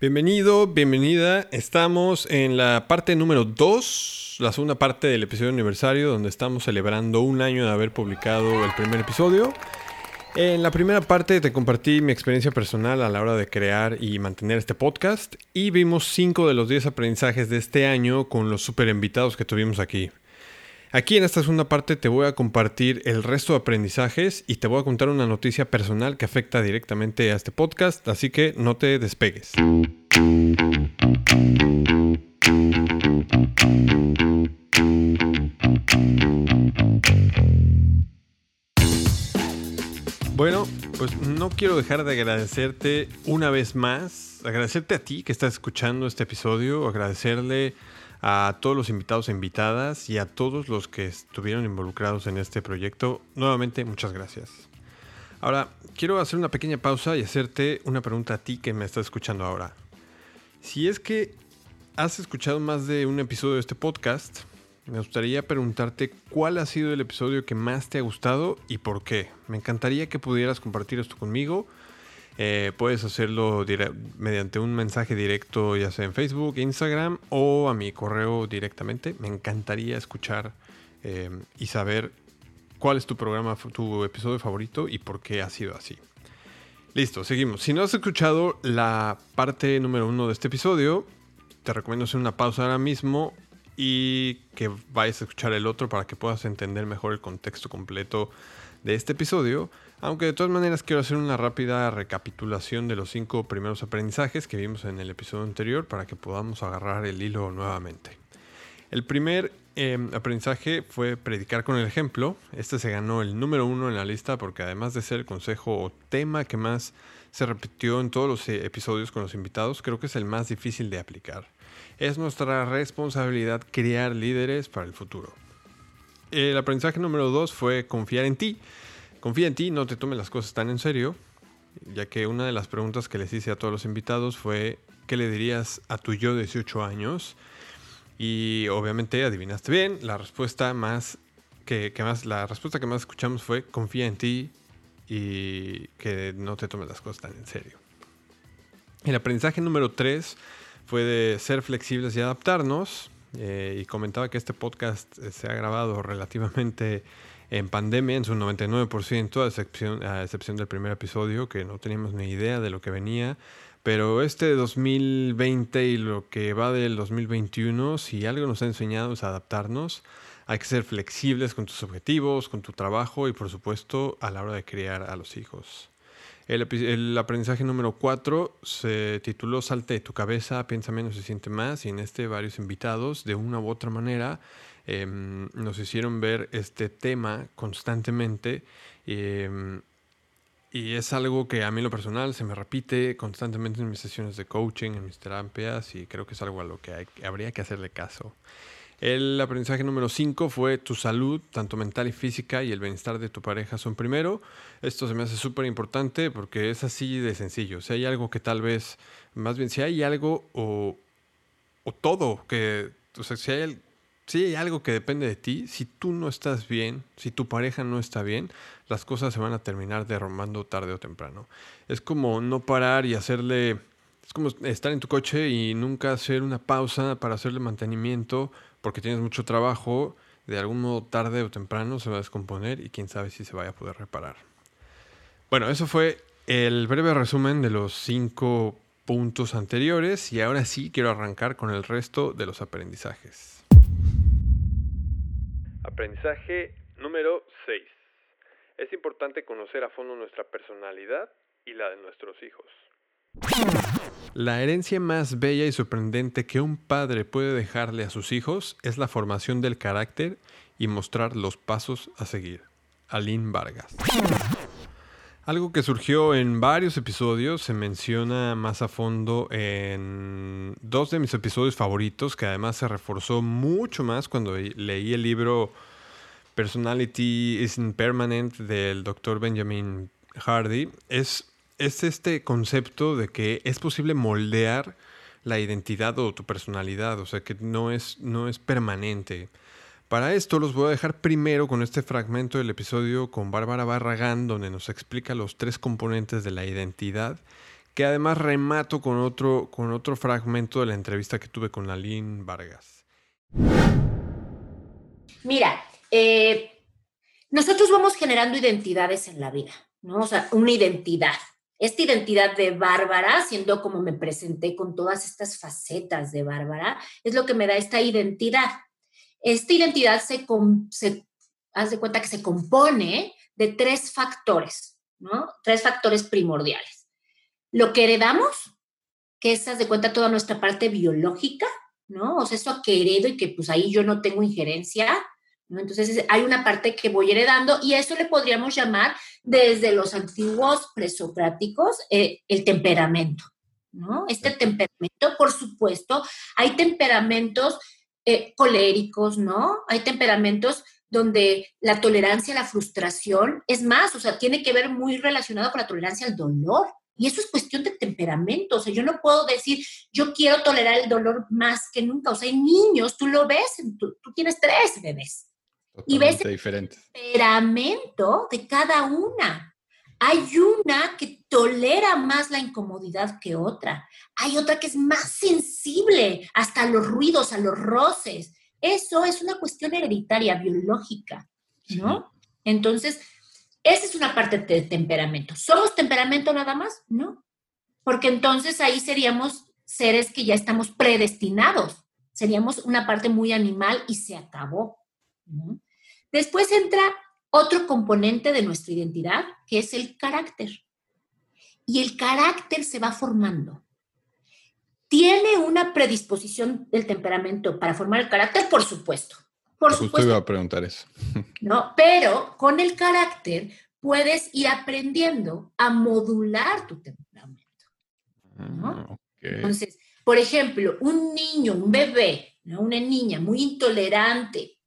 Bienvenido, bienvenida. Estamos en la parte número 2, la segunda parte del episodio aniversario, donde estamos celebrando un año de haber publicado el primer episodio. En la primera parte te compartí mi experiencia personal a la hora de crear y mantener este podcast y vimos 5 de los 10 aprendizajes de este año con los super invitados que tuvimos aquí. Aquí en esta segunda parte te voy a compartir el resto de aprendizajes y te voy a contar una noticia personal que afecta directamente a este podcast, así que no te despegues. Bueno, pues no quiero dejar de agradecerte una vez más, agradecerte a ti que estás escuchando este episodio, agradecerle a todos los invitados e invitadas y a todos los que estuvieron involucrados en este proyecto. Nuevamente, muchas gracias. Ahora, quiero hacer una pequeña pausa y hacerte una pregunta a ti que me estás escuchando ahora. Si es que has escuchado más de un episodio de este podcast, me gustaría preguntarte cuál ha sido el episodio que más te ha gustado y por qué. Me encantaría que pudieras compartir esto conmigo. Eh, puedes hacerlo mediante un mensaje directo, ya sea en Facebook, Instagram o a mi correo directamente. Me encantaría escuchar eh, y saber cuál es tu programa, tu episodio favorito y por qué ha sido así. Listo, seguimos. Si no has escuchado la parte número uno de este episodio, te recomiendo hacer una pausa ahora mismo y que vayas a escuchar el otro para que puedas entender mejor el contexto completo de este episodio. Aunque de todas maneras quiero hacer una rápida recapitulación de los cinco primeros aprendizajes que vimos en el episodio anterior para que podamos agarrar el hilo nuevamente. El primer em, aprendizaje fue predicar con el ejemplo. Este se ganó el número uno en la lista porque además de ser el consejo o tema que más se repitió en todos los eh, episodios con los invitados, creo que es el más difícil de aplicar. Es nuestra responsabilidad crear líderes para el futuro. El aprendizaje número dos fue confiar en ti. Confía en ti, no te tomes las cosas tan en serio, ya que una de las preguntas que les hice a todos los invitados fue ¿qué le dirías a tu yo de 18 años? Y obviamente adivinaste bien, la respuesta más que, más la respuesta que más escuchamos fue confía en ti y que no te tomes las cosas tan en serio. El aprendizaje número 3 fue de ser flexibles y adaptarnos. Eh, y comentaba que este podcast eh, se ha grabado relativamente en pandemia, en su 99%, a excepción, a excepción del primer episodio, que no teníamos ni idea de lo que venía. Pero este de 2020 y lo que va del 2021, si algo nos ha enseñado es adaptarnos. Hay que ser flexibles con tus objetivos, con tu trabajo y por supuesto a la hora de criar a los hijos. El, aprendizaje número 4 se tituló Salte de tu cabeza, piensa menos y siente más. Y en este varios invitados, de una u otra manera, em, nos hicieron ver este tema constantemente. Em, y es algo que a mí lo personal se me repite constantemente en mis sesiones de coaching, en mis terapias, y creo que es algo a lo que habría que hacerle caso. El aprendizaje número 5 fue tu salud, tanto mental y física, y el bienestar de tu pareja son primero. Esto se me hace súper importante porque es así de sencillo. Si hay algo que tal vez, más bien, si hay algo o, o todo, que, o sea, si hay, si hay algo que depende de ti, si tú no estás bien, si tu pareja no está bien, las cosas se van a terminar derrumbando tarde o temprano. Es como no parar y hacerle... Es como estar en tu coche y nunca hacer una pausa para hacerle mantenimiento porque tienes mucho trabajo, de algún modo tarde o temprano se va a descomponer y quién sabe si se vaya a poder reparar. Bueno, eso fue el breve resumen de los cinco puntos anteriores y ahora sí quiero arrancar con el resto de los aprendizajes. Aprendizaje número 6. Es importante conocer a fondo nuestra personalidad y la de nuestros hijos. La herencia más bella y sorprendente que un padre puede dejarle a sus hijos es la formación del carácter y mostrar los pasos a seguir. Aline Vargas. Algo que surgió en varios episodios, se menciona más a fondo en dos de mis episodios favoritos, que además se reforzó mucho más cuando leí el libro Personality Isn't Permanent del doctor Benjamin Hardy. Es es este concepto de que es posible moldear la identidad o tu personalidad, o sea que no es, no es permanente. Para esto los voy a dejar primero con este fragmento del episodio con Bárbara Barragán, donde nos explica los tres componentes de la identidad que además remato con otro, con otro fragmento de la entrevista que tuve con Aline Vargas. Mira, eh, nosotros vamos generando identidades en la vida, ¿no? O sea, una identidad. Esta identidad de Bárbara, siendo como me presenté con todas estas facetas de Bárbara, es lo que me da esta identidad. Esta identidad se, se haz cuenta que se compone de tres factores, ¿no? Tres factores primordiales lo que heredamos, que es, de cuenta, toda nuestra parte biológica, ¿no? O sea, eso que heredo y que pues ahí yo no tengo injerencia, Entonces hay una parte que voy heredando y eso le podríamos llamar desde los antiguos presocráticos eh, el temperamento, ¿no? Este temperamento, por supuesto, hay temperamentos eh, coléricos, ¿no? Hay temperamentos donde la tolerancia a la frustración es más, o sea, tiene que ver muy relacionado con la tolerancia al dolor, y eso es cuestión de temperamento. O sea, yo no puedo decir, yo quiero tolerar el dolor más que nunca. O sea, hay niños, tú lo ves, tú, tienes tres bebés. Y ves el temperamento de cada una. Hay una que tolera más la incomodidad que otra. Hay otra que es más sensible hasta a los ruidos, a los roces. Eso es una cuestión hereditaria, biológica, ¿no? Entonces, esa es una parte de temperamento. ¿Somos temperamento nada más? No. Porque entonces ahí seríamos seres que ya estamos predestinados. Seríamos una parte muy animal y se acabó. Después entra otro componente de nuestra identidad, que es el carácter. Y el carácter se va formando. ¿Tiene una predisposición del temperamento para formar el carácter? Por supuesto. Por Justo iba a preguntar eso. No, pero con el carácter puedes ir aprendiendo a modular tu temperamento. Ah, Entonces, por ejemplo, un niño, un bebé, una niña muy intolerante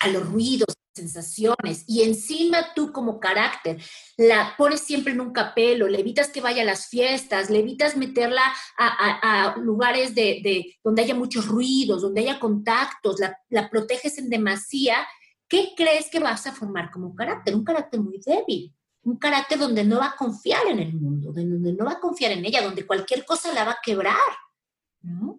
a los ruidos, sensaciones y encima tú como carácter la pones siempre en un capelo, le evitas que vaya a las fiestas, le evitas meterla a, lugares de, donde haya muchos ruidos, donde haya contactos, la, la, proteges en demasía, ¿qué crees que vas a formar como carácter? Un carácter muy débil, un carácter donde no va a confiar en el mundo, donde no va a confiar en ella, donde cualquier cosa la va a quebrar, ¿no?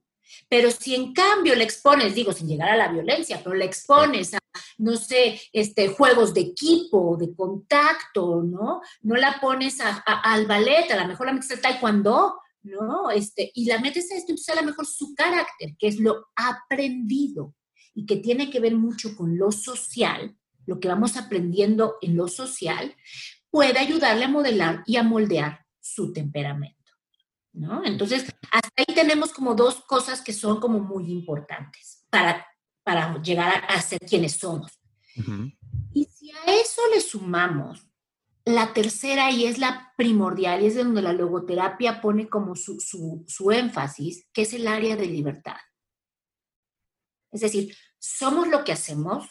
Pero si en cambio le expones, digo, sin llegar a la violencia, pero le expones a, no sé, este, juegos de equipo, de contacto, ¿no? No la pones a, al ballet, a lo mejor la metes al taekwondo, ¿no? Este, y la metes a esto, entonces a lo mejor su carácter, que es lo aprendido y que tiene que ver mucho con lo social, lo que vamos aprendiendo en lo social, puede ayudarle a modelar y a moldear su temperamento. ¿No? Entonces, hasta ahí tenemos como dos cosas que son como muy importantes para, para llegar a, ser quienes somos. Y si a eso le sumamos la tercera y es la primordial, y es donde la logoterapia pone como su, su, su énfasis, que es el área de libertad. Es decir, somos lo que hacemos,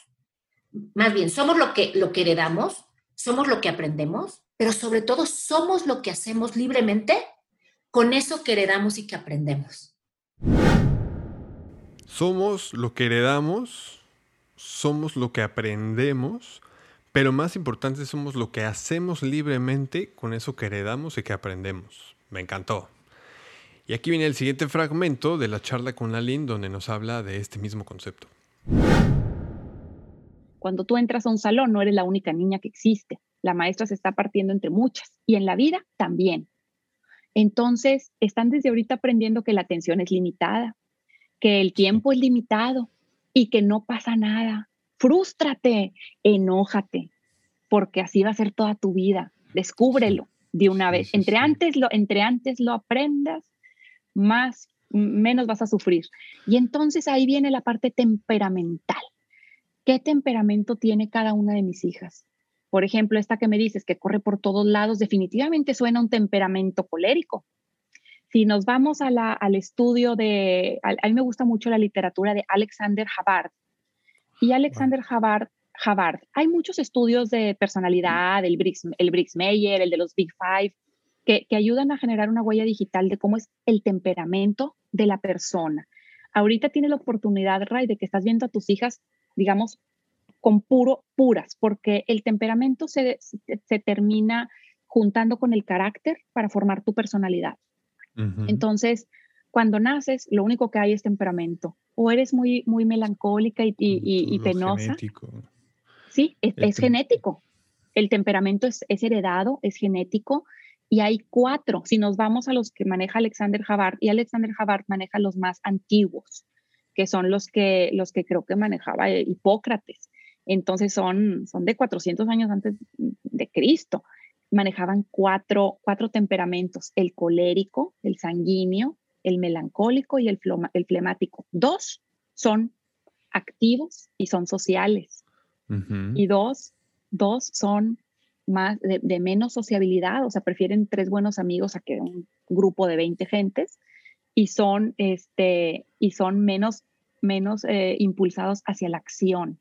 más bien, somos lo que, lo que heredamos, somos lo que aprendemos, pero sobre todo somos lo que hacemos libremente con eso que heredamos y que aprendemos. Somos lo que heredamos, somos lo que aprendemos, pero más importante somos lo que hacemos libremente con eso que heredamos y que aprendemos. Me encantó. Y aquí viene el siguiente fragmento de la charla con Aline donde nos habla de este mismo concepto. Cuando tú entras a un salón no eres la única niña que existe. La maestra se está partiendo entre muchas y en la vida también. Entonces, están desde ahorita aprendiendo que la atención es limitada, que el tiempo es limitado y que no pasa nada. Frústrate, enójate, porque así va a ser toda tu vida. Descúbrelo de una vez. Entre antes lo, entre antes lo aprendas, más menos vas a sufrir. Y entonces ahí viene la parte temperamental. ¿Qué temperamento tiene cada una de mis hijas? Por ejemplo, esta que me dices que corre por todos lados, definitivamente suena un temperamento colérico. Si nos vamos al estudio de, a, mí me gusta mucho la literatura de Alexander Havard. Y Alexander Havard, Havard, hay muchos estudios de personalidad, el Briggs, el Briggs Meyer, el de los Big Five, que, que ayudan a generar una huella digital de cómo es el temperamento de la persona. Ahorita tienes la oportunidad, Ray, de que estás viendo a tus hijas, digamos, con puro, puras, porque el temperamento se, se termina juntando con el carácter para formar tu personalidad. Entonces, cuando naces, lo único que hay es temperamento. O eres muy, muy melancólica y, y, penosa. Genético. Sí, es, genético. El temperamento es, es, heredado, es genético. Y hay cuatro. Si nos vamos a los que maneja Alexander Havard, y Alexander Havard maneja los más antiguos, que son los que, los que creo que manejaba Hipócrates. Entonces son, son de 400 años antes de Cristo. Manejaban cuatro, cuatro temperamentos, el colérico, el sanguíneo, el melancólico y el, el flemático. Dos son activos y son sociales. Y dos, dos son más de, menos sociabilidad, o sea, prefieren tres buenos amigos a que un grupo de 20 gentes y son, este, y son menos, menos eh, impulsados hacia la acción.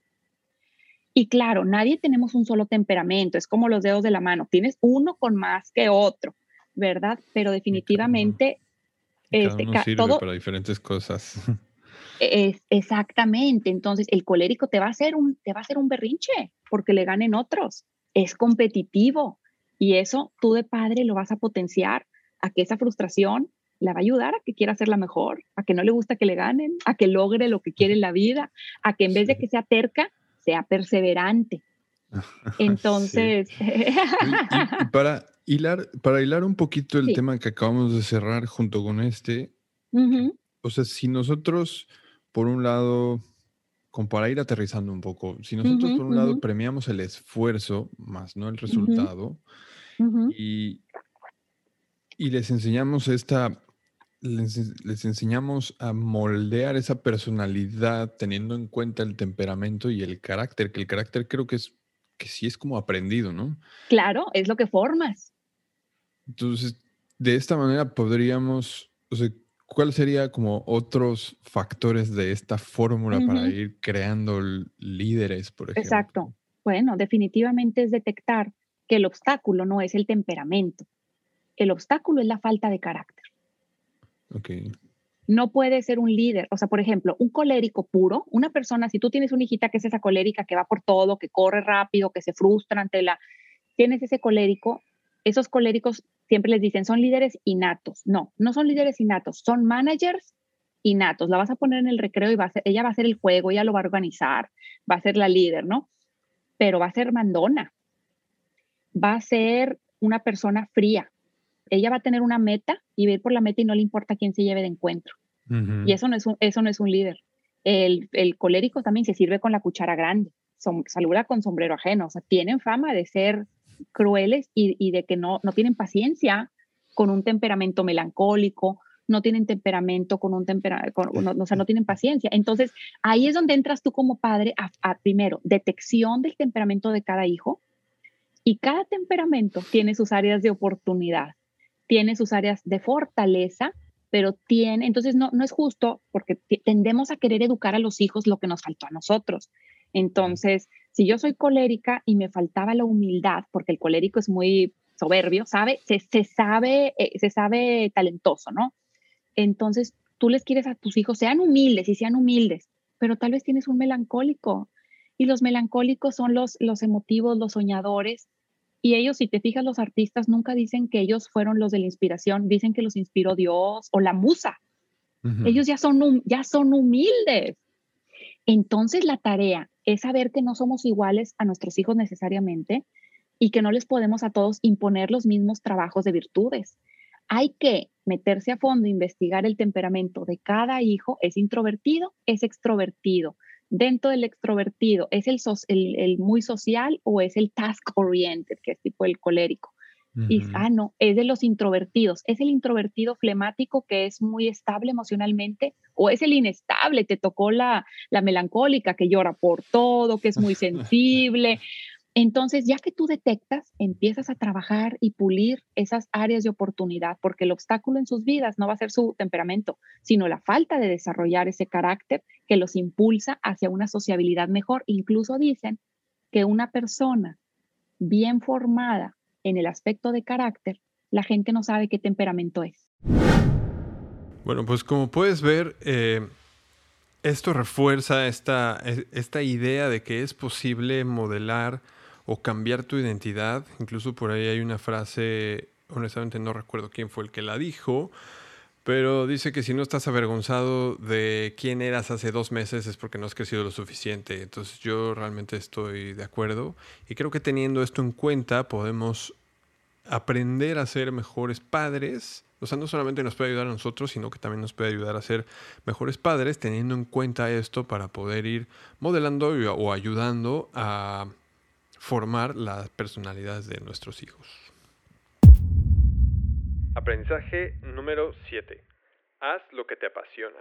Y claro, nadie tenemos un solo temperamento, es como los dedos de la mano, tienes uno con más que otro, ¿verdad? Pero definitivamente este, sirve para diferentes cosas. Es, exactamente. Entonces, el colérico te va a hacer un, te va a hacer un berrinche porque le ganen otros. Es competitivo y eso tú de padre lo vas a potenciar a que esa frustración la va a ayudar a que quiera la mejor, a que no le gusta que le ganen, a que logre lo que quiere en la vida, a que en vez de que sea terca, sea perseverante. Entonces, para hilar, para hilar un poquito el tema que acabamos de cerrar junto con este, o sea, si nosotros, por un lado, como para ir aterrizando un poco, si nosotros, por un lado, premiamos el esfuerzo más no el resultado, y, y les enseñamos esta les, enseñamos a moldear esa personalidad teniendo en cuenta el temperamento y el carácter, que el carácter creo que es que sí es como aprendido, ¿no? Claro, es lo que formas. Entonces, de esta manera podríamos, o sea, ¿cuál sería como otros factores de esta fórmula para ir creando líderes, por ejemplo? Exacto. Bueno, definitivamente es detectar que el obstáculo no es el temperamento. El obstáculo es la falta de carácter. Ok no puede ser un líder. O sea, por ejemplo, un colérico puro, una persona, si tú tienes una hijita que es esa colérica que va por todo, que corre rápido, que se frustra ante la... Tienes ese colérico, esos coléricos siempre les dicen son líderes innatos. No, no son líderes innatos, son managers innatos. La vas a poner en el recreo y va a ser, ella va a hacer el juego, ella lo va a organizar, va a ser la líder, ¿no? Pero va a ser mandona. Va a ser una persona fría, ella va a tener una meta y va a ir por la meta y no le importa quién se lleve de encuentro. Y eso no, es un, eso no es un líder. El, el, colérico también se sirve con la cuchara grande, saluda con sombrero ajeno, o sea, tienen fama de ser crueles y, y de que no, no tienen paciencia con un temperamento melancólico, no tienen temperamento con un temperamento, o sea, no tienen paciencia. Entonces, ahí es donde entras tú como padre a, primero, detección del temperamento de cada hijo y cada temperamento tiene sus áreas de oportunidad tiene sus áreas de fortaleza, pero tiene, entonces no, no es justo porque tendemos a querer educar a los hijos lo que nos faltó a nosotros. Entonces, si yo soy colérica y me faltaba la humildad, porque el colérico es muy soberbio, ¿sabe? Se, sabe, eh, se sabe talentoso, ¿no? Entonces, tú les quieres a tus hijos, sean humildes y sean humildes, pero tal vez tienes un melancólico. Y los melancólicos son los, los emotivos, los soñadores, y ellos, si te fijas, los artistas nunca dicen que ellos fueron los de la inspiración, dicen que los inspiró Dios o la musa. Ellos ya son, ya son humildes. Entonces la tarea es saber que no somos iguales a nuestros hijos necesariamente y que no les podemos a todos imponer los mismos trabajos de virtudes. Hay que meterse a fondo, investigar el temperamento de cada hijo. ¿Es introvertido? ¿Es extrovertido? Dentro del extrovertido, ¿es el, el, muy social o es el task oriented, que es tipo el colérico? Y, ah, no, es de los introvertidos. ¿Es el introvertido flemático que es muy estable emocionalmente o es el inestable? Te tocó la, la melancólica que llora por todo, que es muy sensible. Entonces, ya que tú detectas, empiezas a trabajar y pulir esas áreas de oportunidad, porque el obstáculo en sus vidas no va a ser su temperamento, sino la falta de desarrollar ese carácter que los impulsa hacia una sociabilidad mejor. Incluso dicen que una persona bien formada en el aspecto de carácter, la gente no sabe qué temperamento es. Bueno, pues como puedes ver, eh, esto refuerza esta, esta idea de que es posible modelar o cambiar tu identidad. Incluso por ahí hay una frase, honestamente no recuerdo quién fue el que la dijo, pero dice que si no estás avergonzado de quién eras hace dos meses es porque no has crecido lo suficiente. Entonces yo realmente estoy de acuerdo y creo que teniendo esto en cuenta podemos aprender a ser mejores padres. O sea, no solamente nos puede ayudar a nosotros, sino que también nos puede ayudar a ser mejores padres teniendo en cuenta esto para poder ir modelando o ayudando a formar las personalidades de nuestros hijos. Aprendizaje número 7. Haz lo que te apasiona.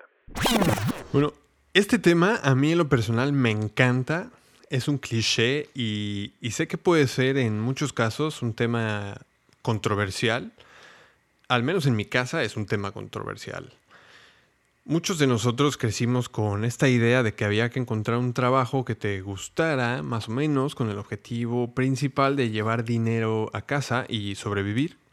Bueno, este tema a mí en lo personal me encanta. Es un cliché y, sé que puede ser en muchos casos un tema controversial. Al menos en mi casa es un tema controversial. Muchos de nosotros crecimos con esta idea de que había que encontrar un trabajo que te gustara, más o menos, con el objetivo principal de llevar dinero a casa y sobrevivir.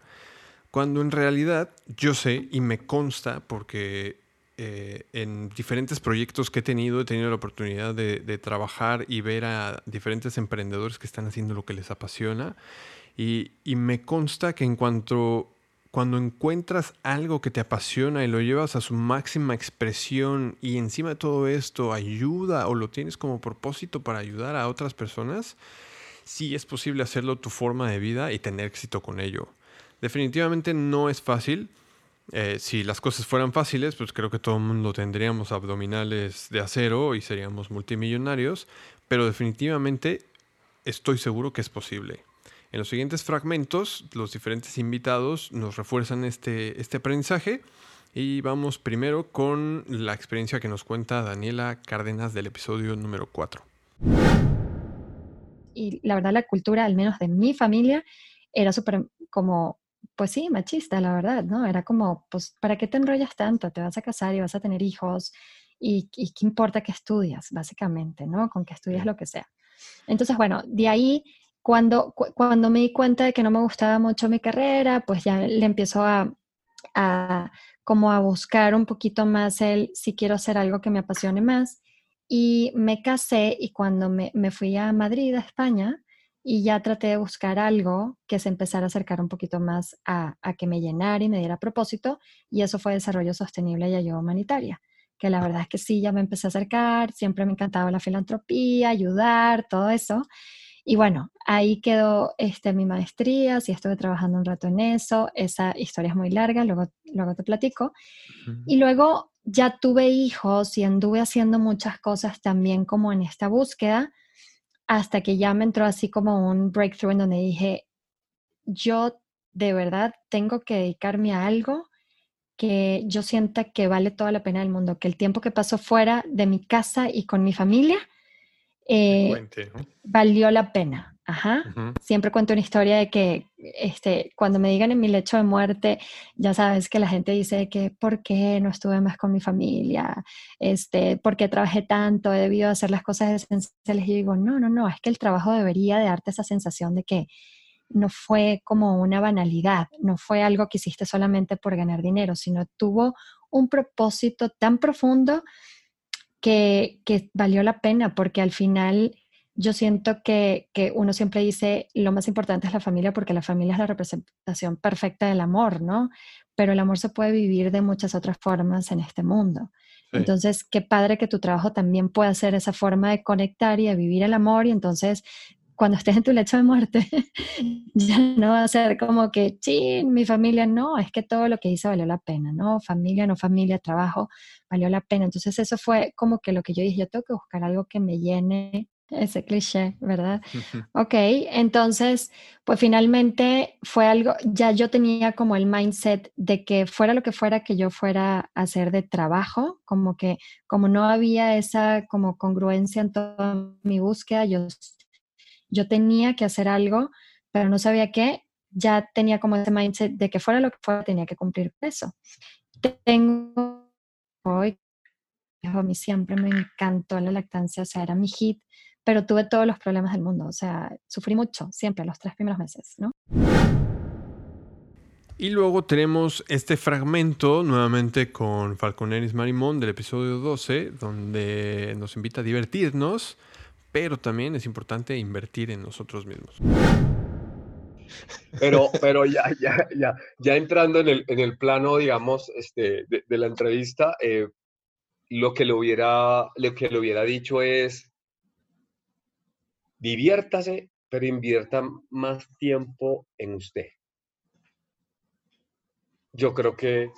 Cuando en realidad yo sé y me consta porque eh, en diferentes proyectos que he tenido, he tenido la oportunidad de, trabajar y ver a diferentes emprendedores que están haciendo lo que les apasiona. Y, y, me consta que en cuanto cuando encuentras algo que te apasiona y lo llevas a su máxima expresión y encima de todo esto ayuda o lo tienes como propósito para ayudar a otras personas, sí es posible hacerlo tu forma de vida y tener éxito con ello. Definitivamente no es fácil. Eh, si las cosas fueran fáciles, pues creo que todo el mundo tendríamos abdominales de acero y seríamos multimillonarios, pero definitivamente estoy seguro que es posible. En los siguientes fragmentos, los diferentes invitados nos refuerzan este, este aprendizaje y vamos primero con la experiencia que nos cuenta Daniela Cárdenas del episodio número 4. Y la verdad la cultura, al menos de mi familia, era súper como pues sí, machista, la verdad, ¿no? Era como, pues, ¿para qué te enrollas tanto? Te vas a casar y vas a tener hijos y, qué importa que estudias, básicamente, ¿no? Con que estudias lo que sea. Entonces, bueno, de ahí, cuando, cuando me di cuenta de que no me gustaba mucho mi carrera, pues ya le empiezo a, a como a buscar un poquito más el si quiero hacer algo que me apasione más. Y me casé y cuando me, me fui a Madrid, a España, y ya traté de buscar algo que se empezara a acercar un poquito más a, que me llenara y me diera propósito, y eso fue desarrollo sostenible y ayuda humanitaria, que la verdad es que sí, ya me empecé a acercar, siempre me encantaba la filantropía, ayudar, todo eso. Y bueno, ahí quedó este, mi maestría, sí estuve trabajando un rato en eso, esa historia es muy larga, luego, luego te platico. Y luego ya tuve hijos y anduve haciendo muchas cosas también como en esta búsqueda, hasta que ya me entró así como un breakthrough en donde dije, yo de verdad tengo que dedicarme a algo que yo sienta que vale toda la pena del mundo, que el tiempo que paso fuera de mi casa y con mi familia eh, valió la pena. Ajá. Siempre cuento una historia de que este, cuando me digan en mi lecho de muerte, ya sabes que la gente dice que por qué no estuve más con mi familia, este, por qué trabajé tanto, he debido hacer las cosas esenciales. Y digo, no, no, no, es que el trabajo debería de darte esa sensación de que no fue como una banalidad, no fue algo que hiciste solamente por ganar dinero, sino tuvo un propósito tan profundo que, que valió la pena, porque al final yo siento que, uno siempre dice lo más importante es la familia porque la familia es la representación perfecta del amor, ¿no? Pero el amor se puede vivir de muchas otras formas en este mundo. Entonces, qué padre que tu trabajo también pueda ser esa forma de conectar y de vivir el amor y entonces cuando estés en tu lecho de muerte, ya no va a ser como que, sí, mi familia, no, es que todo lo que hice valió la pena, ¿no? Familia, no familia, trabajo, valió la pena. Entonces eso fue como que lo que yo dije, yo tengo que buscar algo que me llene ese cliché, ¿verdad? Ok, entonces, pues finalmente fue algo, ya yo tenía como el mindset de que fuera lo que fuera que yo fuera a hacer de trabajo, como que como no había esa como congruencia en toda mi búsqueda, yo, yo tenía que hacer algo, pero no sabía qué, ya tenía como ese mindset de que fuera lo que fuera tenía que cumplir eso. Tengo hoy, a mí siempre me encantó la lactancia, o sea, era mi hit pero tuve todos los problemas del mundo, o sea, sufrí mucho, siempre, los tres primeros meses, ¿no? Y luego tenemos este fragmento nuevamente con Falconeris Marimón del episodio 12, donde nos invita a divertirnos, pero también es importante invertir en nosotros mismos. Pero, pero ya, ya, ya, ya entrando en el, en el plano, digamos, este, de, de la entrevista, eh, lo, que le hubiera, lo que le hubiera dicho es, diviértase, pero invierta más tiempo en usted. Yo creo que,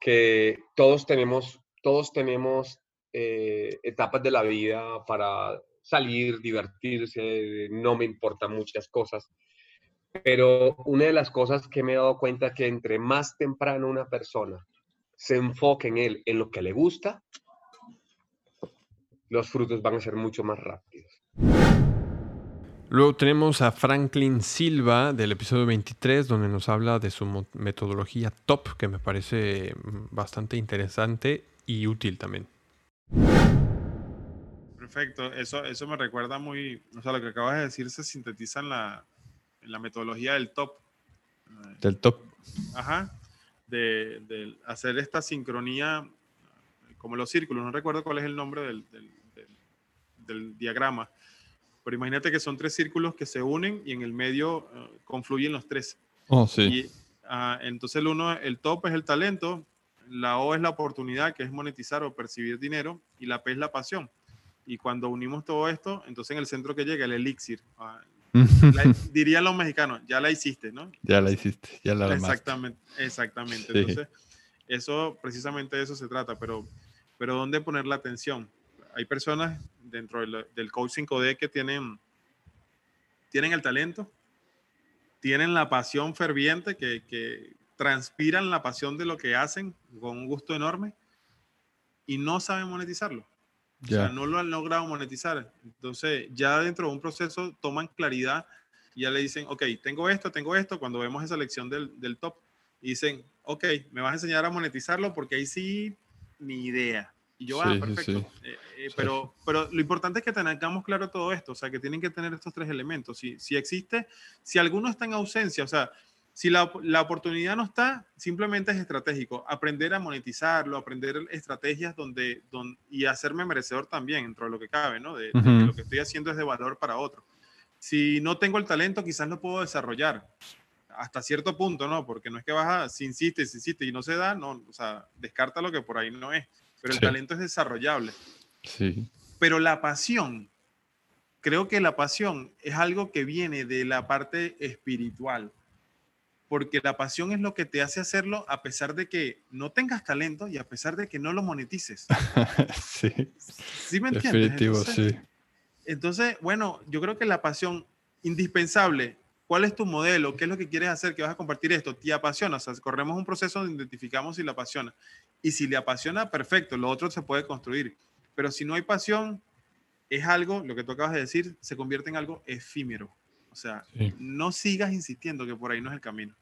que todos tenemos, todos tenemos eh, etapas de la vida para salir, divertirse, no me importan muchas cosas. Pero una de las cosas que me he dado cuenta que entre más temprano una persona se enfoque en él, en lo que le gusta, los frutos van a ser mucho más rápidos. Luego tenemos a Franklin Silva del episodio 23, donde nos habla de su metodología top, que me parece mm, bastante interesante y útil también. Perfecto, eso, eso me recuerda muy, o sea, lo que acabas de decir se sintetiza en la, en la metodología del top. Del top. Ajá, de, de hacer esta sincronía como los círculos, no recuerdo cuál es el nombre del, del, del, del diagrama, pero imagínate que son tres círculos que se unen y en el medio uh, confluyen los tres. Oh, sí. Y, uh, entonces el uno, el top es el talento, la O es la oportunidad, que es monetizar o percibir dinero, y la P es la pasión. Y cuando unimos todo esto, entonces en el centro que llega el elixir. Uh, la, dirían los mexicanos, ya la hiciste, ¿no? Ya la hiciste, ya la Exactamente, exactamente. Sí. Entonces, eso, precisamente de eso se trata, pero, pero ¿dónde poner la atención? Hay personas dentro del, del Coach 5D que tienen, tienen el talento, tienen la pasión ferviente, que, que transpiran la pasión de lo que hacen con un gusto enorme y no saben monetizarlo. Yeah. O sea, no lo han logrado monetizar. Entonces, ya dentro de un proceso toman claridad y ya le dicen, ok, tengo esto, tengo esto. Cuando vemos esa lección del, del top, y dicen, ok, me vas a enseñar a monetizarlo porque ahí sí, ni idea. Y yo, sí, ah, perfecto. Sí. Eh, eh, pero, pero lo importante es que tengamos claro todo esto, o sea, que tienen que tener estos tres elementos. Si, si existe, si alguno está en ausencia, o sea, si la, la, oportunidad no está, simplemente es estratégico. Aprender a monetizarlo, aprender estrategias donde, donde y hacerme merecedor también, dentro de lo que cabe, ¿no? De, uh -huh. de, lo que estoy haciendo es de valor para otro. Si no tengo el talento, quizás lo puedo desarrollar hasta cierto punto, ¿no? Porque no es que vas a, si insistes, si insistes y no se da, no, o sea, descarta lo que por ahí no es. Pero el sí. talento es desarrollable. Sí. Pero la pasión, creo que la pasión es algo que viene de la parte espiritual porque la pasión es lo que te hace hacerlo a pesar de que no tengas talento y a pesar de que no lo monetices. sí. ¿Sí me entiendes? Definitivo, entonces, sí. Entonces, bueno, yo creo que la pasión indispensable, ¿cuál es tu modelo? ¿Qué es lo que quieres hacer? ¿Qué vas a compartir esto? ¿Te apasiona? O sea, corremos un proceso donde identificamos si le apasiona. Y si le apasiona, perfecto, lo otro se puede construir. Pero si no hay pasión, es algo, lo que tú acabas de decir, se convierte en algo efímero. O sea, sí. no sigas insistiendo que por ahí no es el camino.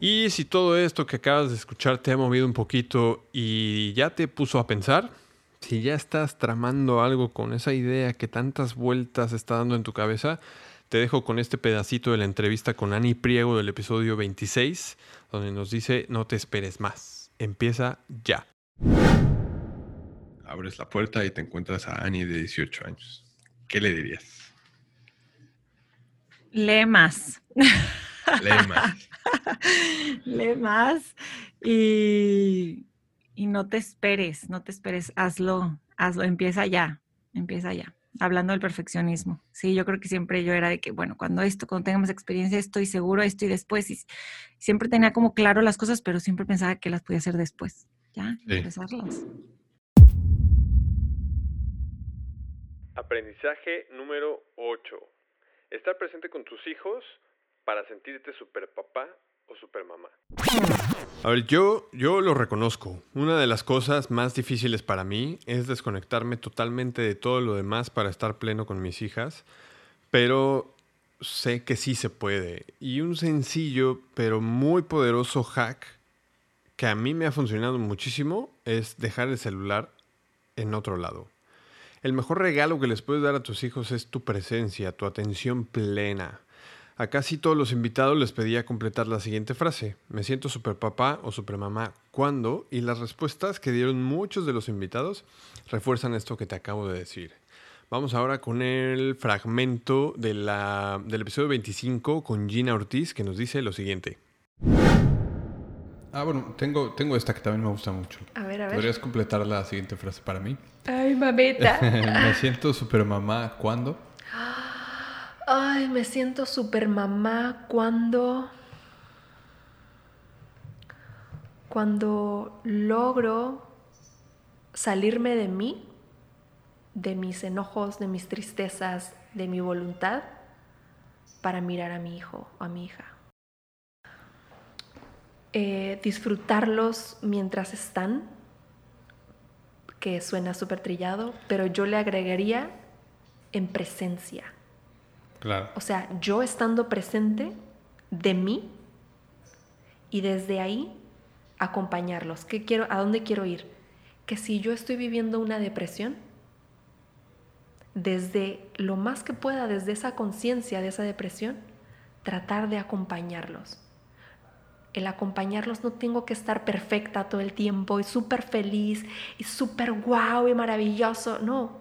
Y si todo esto que acabas de escuchar te ha movido un poquito y ya te puso a pensar, si ya estás tramando algo con esa idea que tantas vueltas está dando en tu cabeza, te dejo con este pedacito de la entrevista con Ani Priego del episodio 26, donde nos dice, no te esperes más, empieza ya. Abres la puerta y te encuentras a Ani de 18 años. ¿Qué le dirías? Lee más. Lee más. Lee más y, y, no te esperes, no te esperes, hazlo, hazlo, empieza ya, empieza ya. Hablando del perfeccionismo. Sí, yo creo que siempre yo era de que, bueno, cuando esto, cuando tengamos experiencia, estoy seguro, esto y después. Y siempre tenía como claro las cosas, pero siempre pensaba que las podía hacer después. Ya, sí. empezarlas. Aprendizaje número 8 estar presente con tus hijos para sentirte super papá o super mamá. A ver, yo, yo lo reconozco. Una de las cosas más difíciles para mí es desconectarme totalmente de todo lo demás para estar pleno con mis hijas, pero sé que sí se puede. Y un sencillo pero muy poderoso hack que a mí me ha funcionado muchísimo es dejar el celular en otro lado. El mejor regalo que les puedes dar a tus hijos es tu presencia, tu atención plena. A casi todos los invitados les pedía completar la siguiente frase. Me siento super papá o super mamá. ¿Cuándo? Y las respuestas que dieron muchos de los invitados refuerzan esto que te acabo de decir. Vamos ahora con el fragmento de la, del episodio 25 con Gina Ortiz que nos dice lo siguiente. Ah, bueno, tengo, tengo esta que también me gusta mucho. A ver, a ver. ¿Podrías completar la siguiente frase para mí? Ay, mamita. me siento super mamá cuando. Ay, me siento super mamá cuando. Cuando logro salirme de mí, de mis enojos, de mis tristezas, de mi voluntad, para mirar a mi hijo o a mi hija. Eh, disfrutarlos mientras están, que suena súper trillado, pero yo le agregaría en presencia. O sea, yo estando presente de mí y desde ahí acompañarlos. ¿Qué quiero, ¿A dónde quiero ir? Que si yo estoy viviendo una depresión, desde lo más que pueda, desde esa conciencia de esa depresión, tratar de acompañarlos. El acompañarlos no tengo que estar perfecta todo el tiempo y súper feliz y súper guau y maravilloso. No,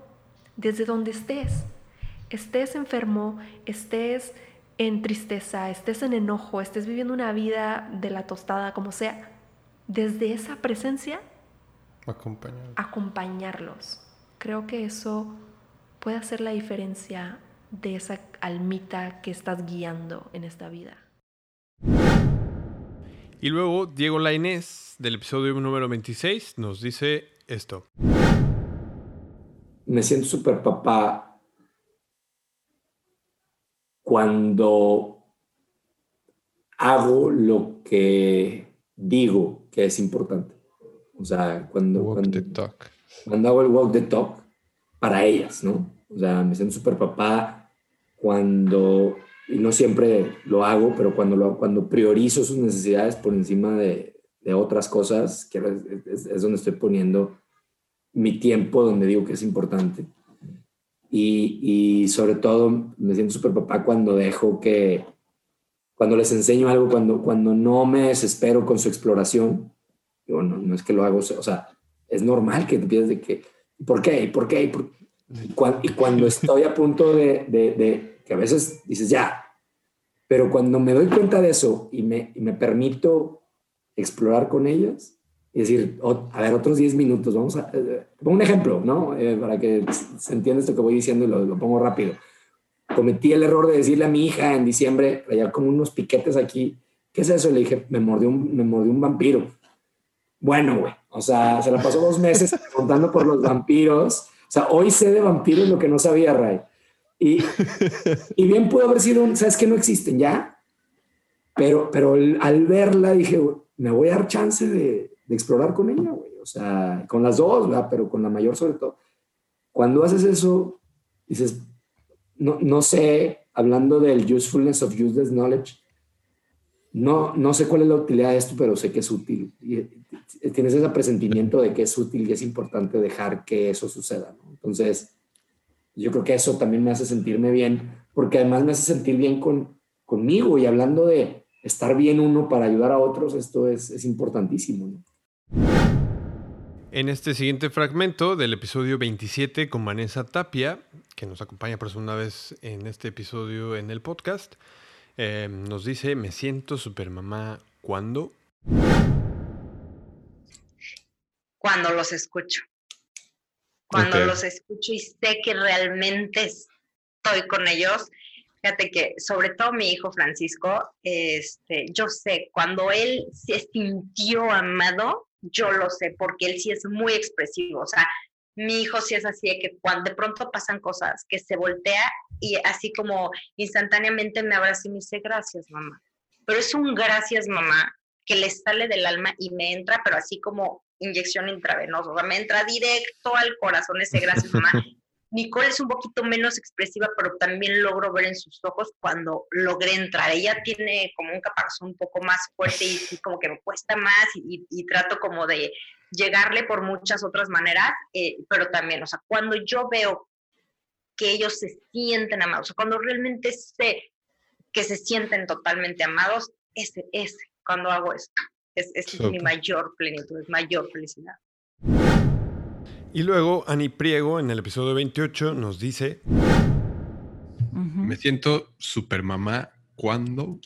desde donde estés, estés enfermo, estés en tristeza, estés en enojo, estés viviendo una vida de la tostada, como sea, desde esa presencia, acompañarlos. Creo que eso puede hacer la diferencia de esa almita que estás guiando en esta vida. Y luego Diego Lainés, del episodio número 26, nos dice esto. Me siento súper papá cuando hago lo que digo que es importante. O sea, cuando, cuando, cuando hago el walk the talk para ellas, ¿no? O sea, me siento súper papá cuando y no siempre lo hago, pero cuando, lo, cuando priorizo sus necesidades por encima de, de otras cosas, que es, es, donde estoy poniendo mi tiempo, donde digo que es importante. Y, y sobre todo me siento súper papá cuando dejo que, cuando les enseño algo, cuando, cuando no me desespero con su exploración, digo, no, no es que lo hago, o sea, es normal que te pienses de que, ¿por qué? ¿Por qué? ¿Por qué? Y, cuando, y cuando estoy a punto de, de, de que a veces dices, ya, pero cuando me doy cuenta de eso y me, y me permito explorar con ellas, y decir, a ver, otros 10 minutos, vamos a... Eh, pongo un ejemplo, ¿no? Eh, para que se entienda esto que voy diciendo y lo, lo, pongo rápido. Cometí el error de decirle a mi hija en diciembre, traía como unos piquetes aquí, ¿qué es eso? Le dije, me mordió un, me mordió un vampiro. Bueno, güey, o sea, se la pasó dos meses contando por los vampiros. O sea, hoy sé de vampiros lo que no sabía, Ray. Y, y bien pudo haber sido un, ¿sabes que no existen ya? Pero, pero al verla dije, me voy a dar chance de, de explorar con ella, güey. O sea, con las dos, ¿verdad? pero con la mayor sobre todo. Cuando haces eso, dices, no, no sé, hablando del usefulness of useless knowledge, no, no sé cuál es la utilidad de esto, pero sé que es útil. Y tienes ese presentimiento de que es útil y es importante dejar que eso suceda. ¿no? Entonces, yo creo que eso también me hace sentirme bien, porque además me hace sentir bien con, conmigo y hablando de estar bien uno para ayudar a otros, esto es, es importantísimo. En este siguiente fragmento del episodio 27 con Vanessa Tapia, que nos acompaña por segunda vez en este episodio en el podcast, eh, nos dice, me siento super mamá cuando... Cuando los escucho. Cuando los escucho y sé que realmente estoy con ellos. Fíjate que sobre todo mi hijo Francisco, este, yo sé, cuando él se sintió amado, yo lo sé, porque él sí es muy expresivo. O sea, mi hijo sí es así de que cuando de pronto pasan cosas, que se voltea y así como instantáneamente me abraza y me dice, gracias mamá. Pero es un gracias mamá que le sale del alma y me entra, pero así como inyección intravenosa, o sea, me entra directo al corazón ese gracias, mamá. Nicole es un poquito menos expresiva, pero también logro ver en sus ojos cuando logré entrar. Ella tiene como un caparazón un poco más fuerte y, como que me cuesta más y, trato como de llegarle por muchas otras maneras, eh, pero también, o sea, cuando yo veo que ellos se sienten amados, o sea, cuando realmente sé que se sienten totalmente amados, ese, ese, cuando hago esto. Es, es mi mayor plenitud, es mayor felicidad. Y luego Ani Priego en el episodio 28 nos dice... Me siento super mamá cuando...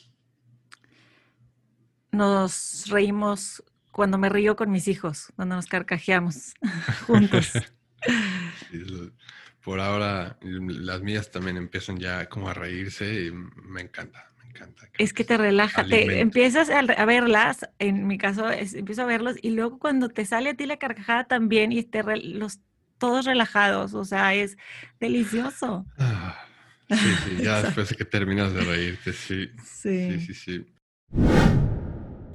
Nos reímos cuando me río con mis hijos, cuando nos carcajeamos juntos. por ahora las mías también empiezan ya como a reírse y me encanta. Encanta Es que te relaja, te empiezas a, verlas, en mi caso empiezo a verlos y luego cuando te sale a ti la carcajada también y te los todos relajados, o sea, es delicioso. Ah, sí, sí, ya después de que terminas de reírte, sí. Sí, sí, sí.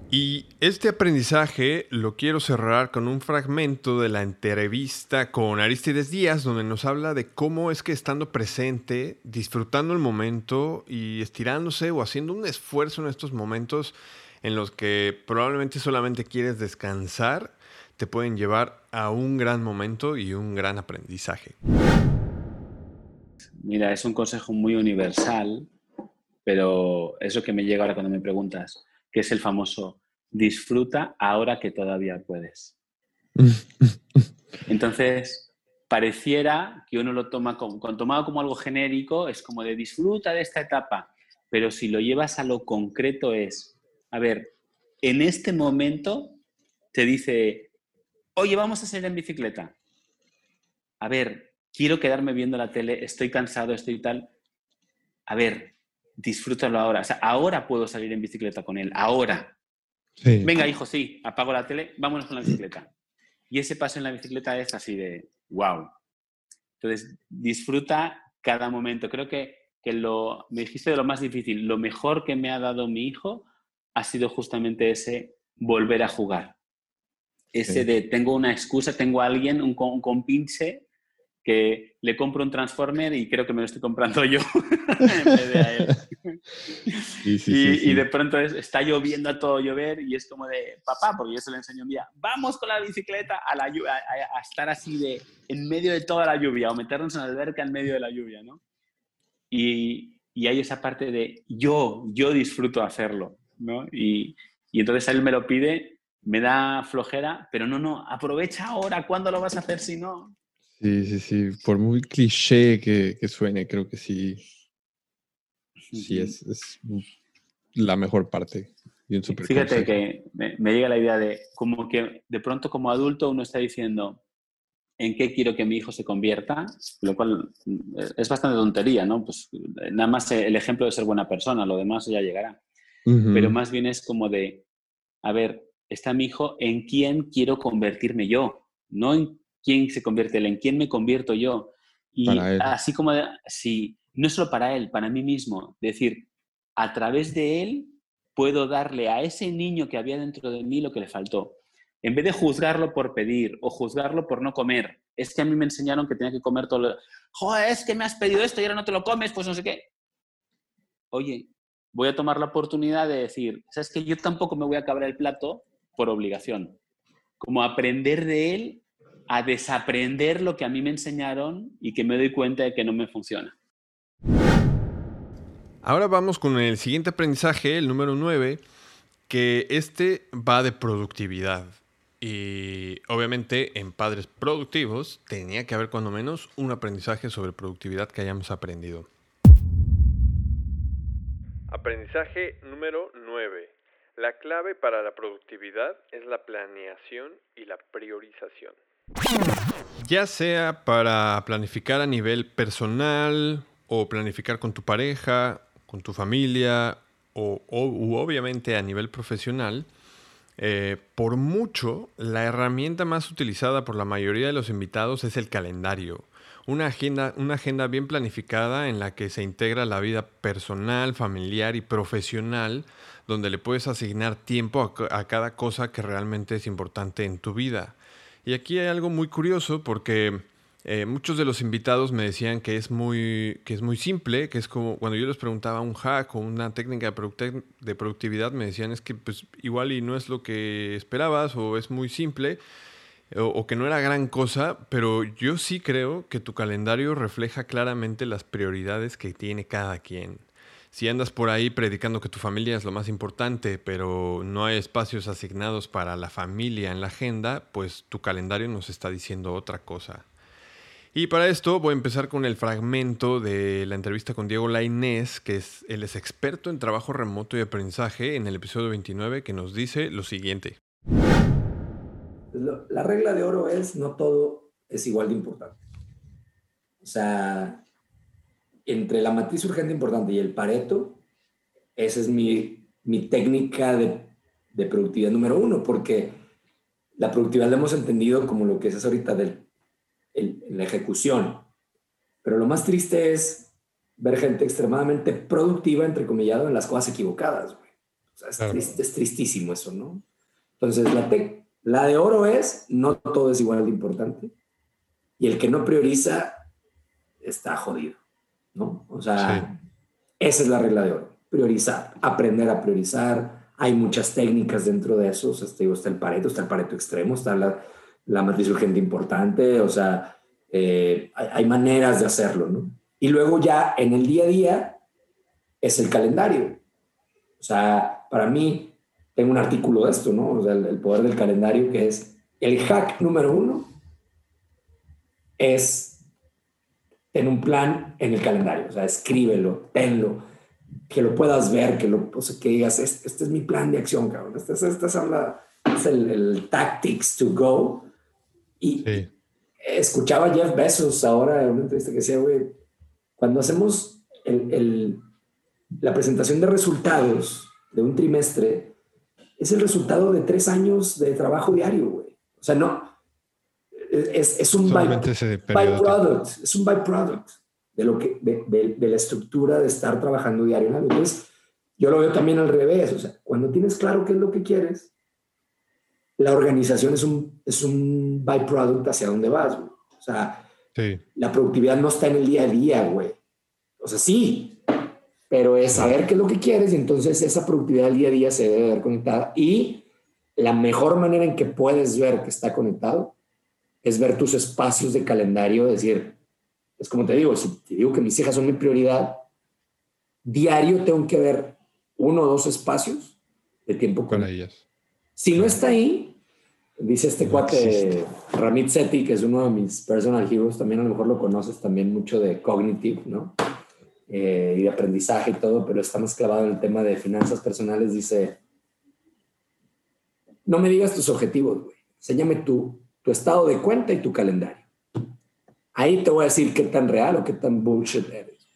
Y este aprendizaje lo quiero cerrar con un fragmento de la entrevista con Aristides Díaz, donde nos habla de cómo es que estando presente, disfrutando el momento y estirándose o haciendo un esfuerzo en estos momentos en los que probablemente solamente quieres descansar, te pueden llevar a un gran momento y un gran aprendizaje. Mira, es un consejo muy universal, pero eso que me llega ahora cuando me preguntas, que es el famoso disfruta ahora que todavía puedes. Entonces, pareciera que uno lo toma como, tomado como algo genérico, es como de disfruta de esta etapa, pero si lo llevas a lo concreto es, a ver, en este momento te dice, oye, vamos a salir en bicicleta. A ver, quiero quedarme viendo la tele, estoy cansado, estoy tal. A ver, disfrútalo ahora. O sea, ahora puedo salir en bicicleta con él, ahora. Venga, hijo, sí, apago la tele, vámonos con la bicicleta. Y ese paso en la bicicleta es así de, wow. Entonces, disfruta cada momento. Creo que, que lo, me dijiste de lo más difícil, lo mejor que me ha dado mi hijo ha sido justamente ese volver a jugar. Ese de tengo una excusa, tengo a alguien, un, un compinche que le compro un Transformer y creo que me lo estoy comprando yo en vez de a él. y, de pronto está lloviendo a todo llover y es como de, papá, porque yo se lo enseño un día, vamos con la bicicleta a, la, a, a, estar así de en medio de toda la lluvia o meternos en la alberca en medio de la lluvia, ¿no? Y, y hay esa parte de yo, yo disfruto hacerlo, ¿no? Y, y entonces él me lo pide, me da flojera, pero no, no, aprovecha ahora, ¿cuándo lo vas a hacer si no? Sí, sí, sí. Por muy cliché que, que suene, creo que sí. Sí, es, es la mejor parte. Fíjate que me, me, llega la idea de como que de pronto como adulto uno está diciendo en qué quiero que mi hijo se convierta, lo cual mm, es bastante tontería, ¿no? Pues nada más el ejemplo de ser buena persona, lo demás ya llegará. Pero más bien es como de, a ver, está mi hijo, ¿en quién quiero convertirme yo? No en quién se convierte él, en quién me convierto yo. Y así como, si no solo para él, para mí mismo, decir, a través de él puedo darle a ese niño que había dentro de mí lo que le faltó. En vez de juzgarlo por pedir o juzgarlo por no comer, es que a mí me enseñaron que tenía que comer todo lo... Joder, es que me has pedido esto y ahora no te lo comes, pues no sé qué. Oye, voy a tomar la oportunidad de decir, ¿sabes que Yo tampoco me voy a acabar el plato por obligación. Como aprender de él a desaprender lo que a mí me enseñaron y que me doy cuenta de que no me funciona. Ahora vamos con el siguiente aprendizaje, el número 9, que este va de productividad. Y obviamente en padres productivos tenía que haber cuando menos un aprendizaje sobre productividad que hayamos aprendido. Aprendizaje número 9. La clave para la productividad es la planeación y la priorización. Ya sea para planificar a nivel personal o planificar con tu pareja, con tu familia o, obviamente a nivel profesional, eh, por mucho la herramienta más utilizada por la mayoría de los invitados es el calendario. Una agenda, una agenda bien planificada en la que se integra la vida personal, familiar y profesional, donde le puedes asignar tiempo a cada cosa que realmente es importante en tu vida. Y aquí hay algo muy curioso porque eh, muchos de los invitados me decían que es, muy, que es muy simple, que es como cuando yo les preguntaba un hack o una técnica de, de productividad, me decían es que pues igual y no es lo que esperabas o es muy simple o, o, que no era gran cosa, pero yo sí creo que tu calendario refleja claramente las prioridades que tiene cada quien. Si andas por ahí predicando que tu familia es lo más importante, pero no hay espacios asignados para la familia en la agenda, pues tu calendario nos está diciendo otra cosa. Y para esto voy a empezar con el fragmento de la entrevista con Diego Lainés, que es, él es experto en trabajo remoto y aprendizaje en el episodio 29, que nos dice lo siguiente. La regla de oro es no todo es igual de importante. O sea, entre la matriz urgente importante y el pareto, esa es mi, mi técnica de, de productividad número uno, porque la productividad la hemos entendido como lo que es ahorita del la ejecución. Pero lo más triste es ver gente extremadamente productiva, entre comillado, en las cosas equivocadas. O sea, es, tristísimo eso, ¿no? Entonces, la, la de oro es, no todo es igual de importante. Y el que no prioriza está jodido, ¿no? O sea, esa es la regla de oro. Priorizar, aprender a priorizar. Hay muchas técnicas dentro de eso. O sea, está el pareto, está el pareto extremo, está la, la matriz urgente importante, o sea, eh, hay, maneras de hacerlo, ¿no? Y luego ya en el día a día es el calendario. O sea, para mí, tengo un artículo de esto, ¿no? O sea, el, poder del calendario, que es el hack número uno, es tener un plan en el calendario, o sea, escríbelo, tenlo, que lo puedas ver, que, lo, o sea, que digas, este, es mi plan de acción, cabrón, este, este, este es, el, el, tactics to go, y escuchaba a Jeff Bezos ahora en una entrevista que decía, güey, cuando hacemos el, la presentación de resultados de un trimestre, es el resultado de tres años de trabajo diario, güey. O sea, no, es, es un byproduct, es un byproduct de, lo que, de, de, la estructura de estar trabajando diario. Entonces, yo lo veo también al revés. O sea, cuando tienes claro qué es lo que quieres, la organización es un, es un byproduct hacia dónde vas, güey. O sea, la productividad no está en el día a día, güey. O sea, sí, pero es saber qué es lo que quieres y entonces esa productividad del día a día se debe ver conectada. Y la mejor manera en que puedes ver que está conectado es ver tus espacios de calendario, decir, es como te digo, si te digo que mis hijas son mi prioridad, diario tengo que ver uno o dos espacios de tiempo con ellas si no está ahí, dice este cuate Ramit Sethi, que es uno de mis personal heroes, también a lo mejor lo conoces también mucho de cognitive, ¿no? Eh, y de aprendizaje y todo, pero está más clavado en el tema de finanzas personales. Dice, no me digas tus objetivos, güey. Enséñame tu, tu estado de cuenta y tu calendario. Ahí te voy a decir qué tan real o qué tan bullshit eres.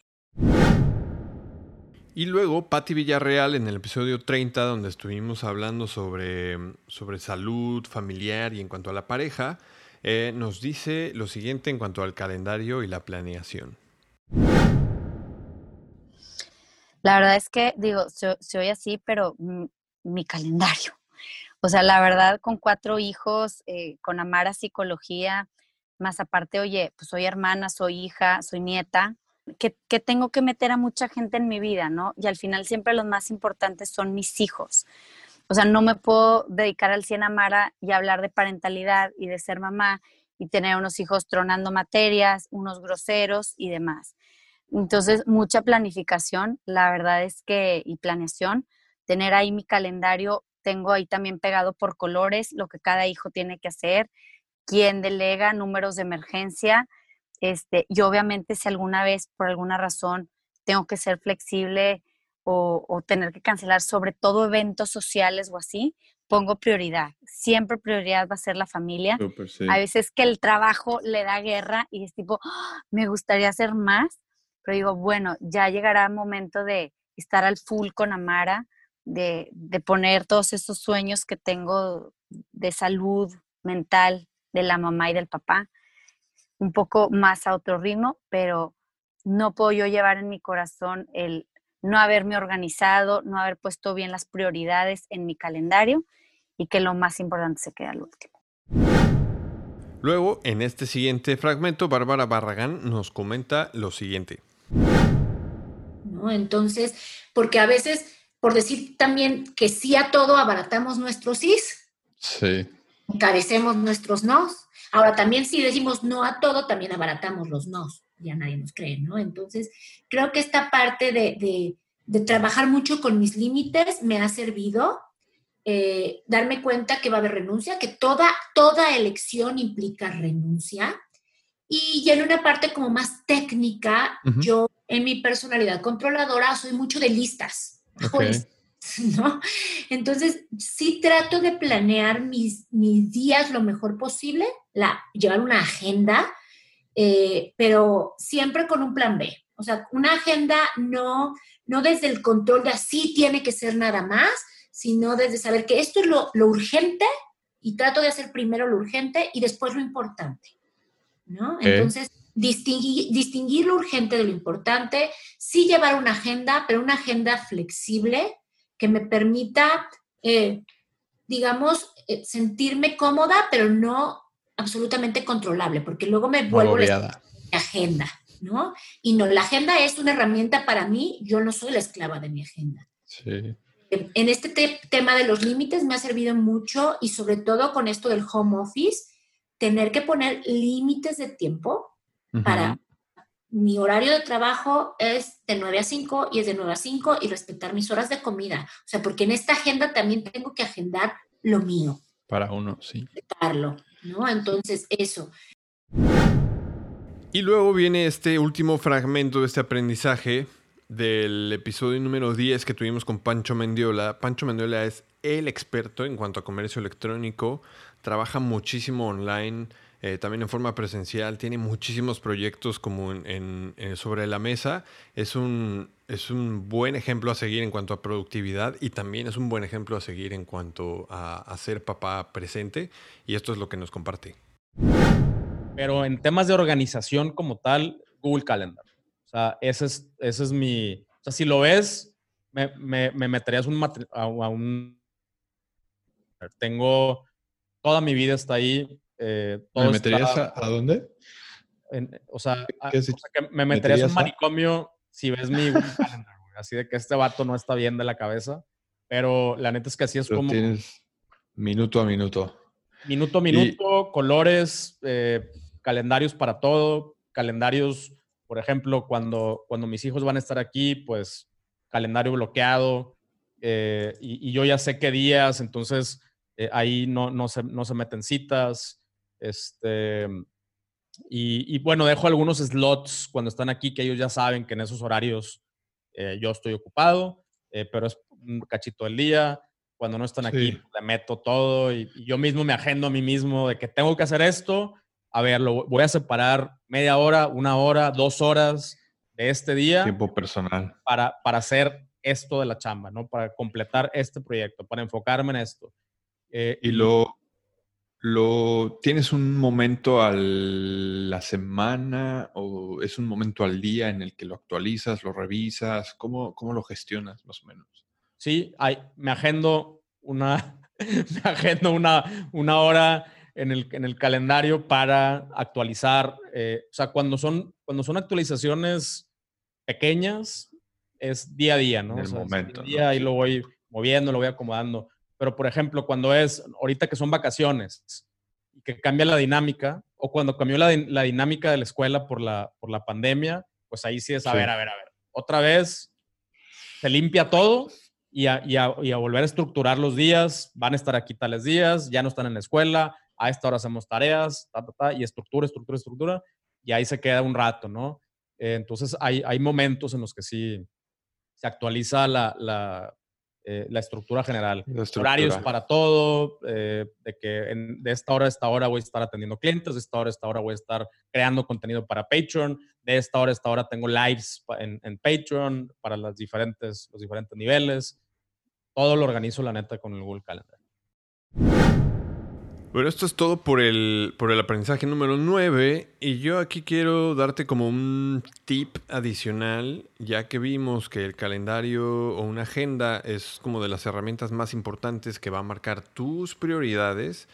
Y luego Patti Villarreal en el episodio 30, donde estuvimos hablando sobre, sobre salud familiar y en cuanto a la pareja, eh, nos dice lo siguiente en cuanto al calendario y la planeación. La verdad es que, digo, se, oye así, pero mi calendario. O sea, la verdad, con cuatro hijos, eh, con amar a psicología, más aparte, oye, pues soy hermana, soy hija, soy nieta, que, tengo que meter a mucha gente en mi vida, ¿no? Y al final siempre los más importantes son mis hijos. O sea, no me puedo dedicar al 100 a y hablar de parentalidad y de ser mamá y tener unos hijos tronando materias, unos groseros y demás. Entonces, mucha planificación, la verdad es que, y planeación, tener ahí mi calendario, tengo ahí también pegado por colores lo que cada hijo tiene que hacer, quién delega números de emergencia, este, y obviamente si alguna vez por alguna razón tengo que ser flexible o, tener que cancelar sobre todo eventos sociales o así, pongo prioridad. Siempre prioridad va a ser la familia. A veces que el trabajo le da guerra y es tipo, ¡ah! me gustaría hacer más, pero digo, bueno, ya llegará el momento de estar al full con Amara, de, de poner todos esos sueños que tengo de salud mental de la mamá y del papá un poco más a otro ritmo, pero no puedo yo llevar en mi corazón el no haberme organizado, no haber puesto bien las prioridades en mi calendario y que lo más importante se quede al último. Luego, en este siguiente fragmento, Bárbara Barragán nos comenta lo siguiente. ¿No? Entonces, porque a veces, por decir también que sí a todo, abaratamos nuestros sís. Sí. Encarecemos nuestros nos. Ahora, también si decimos no a todo, también abaratamos los nos, ya nadie nos cree, ¿no? Entonces, creo que esta parte de, de trabajar mucho con mis límites me ha servido eh, darme cuenta que va a haber renuncia, que toda, toda elección implica renuncia. Y ya en una parte como más técnica, yo en mi personalidad controladora soy mucho de listas. ¿no? Entonces, sí trato de planear mis, mis días lo mejor posible, la, llevar una agenda, eh, pero siempre con un plan B. O sea, una agenda no, no desde el control de así tiene que ser nada más, sino desde saber que esto es lo, lo urgente y trato de hacer primero lo urgente y después lo importante. ¿no? Entonces, distinguir, distinguir lo urgente de lo importante, sí llevar una agenda, pero una agenda flexible que me permita, eh, digamos, eh, sentirme cómoda, pero no absolutamente controlable, porque luego me vuelvo la agenda, ¿no? Y no, la agenda es una herramienta para mí, yo no soy la esclava de mi agenda. Sí. En este tema de los límites me ha servido mucho y sobre todo con esto del home office, tener que poner límites de tiempo para mi horario de trabajo es de 9 a 5 y es de 9 a 5 y respetar mis horas de comida. O sea, porque en esta agenda también tengo que agendar lo mío. Para uno, sí. ¿no? Entonces, eso. Y luego viene este último fragmento de este aprendizaje del episodio número 10 que tuvimos con Pancho Mendiola. Pancho Mendiola es el experto en cuanto a comercio electrónico, trabaja muchísimo online eh, también en forma presencial, tiene muchísimos proyectos como en, sobre la mesa. Es un, es un buen ejemplo a seguir en cuanto a productividad y también es un buen ejemplo a seguir en cuanto a, ser papá presente. Y esto es lo que nos comparte. Pero en temas de organización como tal, Google Calendar. O sea, ese es, ese es mi... O sea, si lo ves, me, me, me meterías un, a, un... Tengo... Toda mi vida está ahí eh, ¿Me meterías a, dónde? o, sea, que me meterías en un manicomio si ves mi calendar, Así de que este vato no está bien de la cabeza. Pero la neta es que así es como. Tienes minuto a minuto. Minuto a minuto, colores, eh, calendarios para todo, calendarios, por ejemplo, cuando, cuando mis hijos van a estar aquí, pues calendario bloqueado. Eh, y, yo ya sé qué días, entonces ahí no, no, se, no se meten citas. Este, y, bueno, dejo algunos slots cuando están aquí que ellos ya saben que en esos horarios eh, yo estoy ocupado, eh, pero es un cachito del día. Cuando no están aquí, le meto todo y, yo mismo me agendo a mí mismo de que tengo que hacer esto. A ver, lo voy a separar media hora, una hora, dos horas de este día. Tiempo personal. Para, para hacer esto de la chamba, ¿no? Para completar este proyecto, para enfocarme en esto. Eh, y lo, ¿Lo tienes un momento a la semana o es un momento al día en el que lo actualizas, lo revisas? ¿Cómo, cómo lo gestionas más o menos? Sí, hay, me agendo una, me agendo una, una hora en el, en el, calendario para actualizar. Eh, o sea, cuando son, cuando son actualizaciones pequeñas, es día a día, ¿no? En el momento. Día y lo voy moviendo, lo voy acomodando. Pero, por ejemplo, cuando es ahorita que son vacaciones y que cambia la dinámica, o cuando cambió la, la dinámica de la escuela por la, por la pandemia, pues ahí sí es, a ver, a ver, a ver. Otra vez se limpia todo y a, y, a, y a, volver a estructurar los días. Van a estar aquí tales días, ya no están en la escuela, a esta hora hacemos tareas, ta, ta, ta, y estructura, estructura, estructura, y ahí se queda un rato, ¿no? Eh, entonces hay, hay momentos en los que sí se actualiza la, la, eh, la estructura general. Horarios para todo, eh, de que de esta hora a esta hora voy a estar atendiendo clientes, de esta hora a esta hora voy a estar creando contenido para Patreon, de esta hora a esta hora tengo lives en, en Patreon para las diferentes, los diferentes niveles. Todo lo organizo, la neta, con el Google Calendar. Bueno, esto es todo por el, por el aprendizaje número 9 y yo aquí quiero darte como un tip adicional, ya que vimos que el calendario o una agenda es como de las herramientas más importantes que va a marcar tus prioridades.